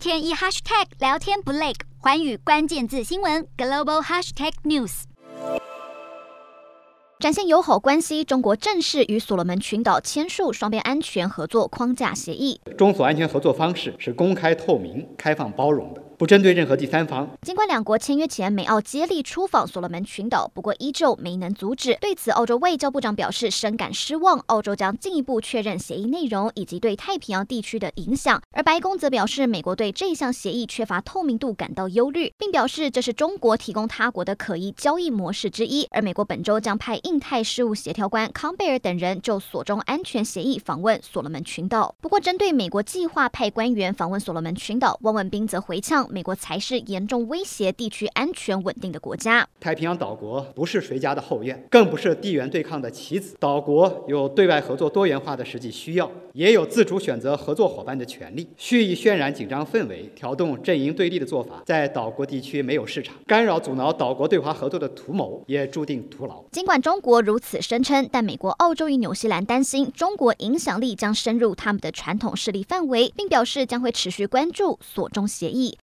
天一 hashtag 聊天不累，寰宇关键字新闻 global hashtag news。展现友好关系，中国正式与所罗门群岛签署双边安全合作框架协议。中所安全合作方式是公开、透明、开放、包容的。不针对任何第三方。尽管两国签约前，美澳接力出访所罗门群岛，不过依旧没能阻止。对此，澳洲外交部长表示深感失望，澳洲将进一步确认协议内容以及对太平洋地区的影响。而白宫则表示，美国对这项协议缺乏透明度感到忧虑，并表示这是中国提供他国的可疑交易模式之一。而美国本周将派印太事务协调官康贝尔等人就所中安全协议访问所罗门群岛。不过，针对美国计划派官员访问所罗门群岛，汪文斌则回呛。美国才是严重威胁地区安全稳定的国家。太平洋岛国不是谁家的后院，更不是地缘对抗的棋子。岛国有对外合作多元化的实际需要，也有自主选择合作伙伴的权利。蓄意渲染紧张氛围、调动阵营对立的做法，在岛国地区没有市场。干扰阻挠岛国对华合作的图谋，也注定徒劳。尽管中国如此声称，但美国、澳洲与纽西兰担心中国影响力将深入他们的传统势力范围，并表示将会持续关注所中协议。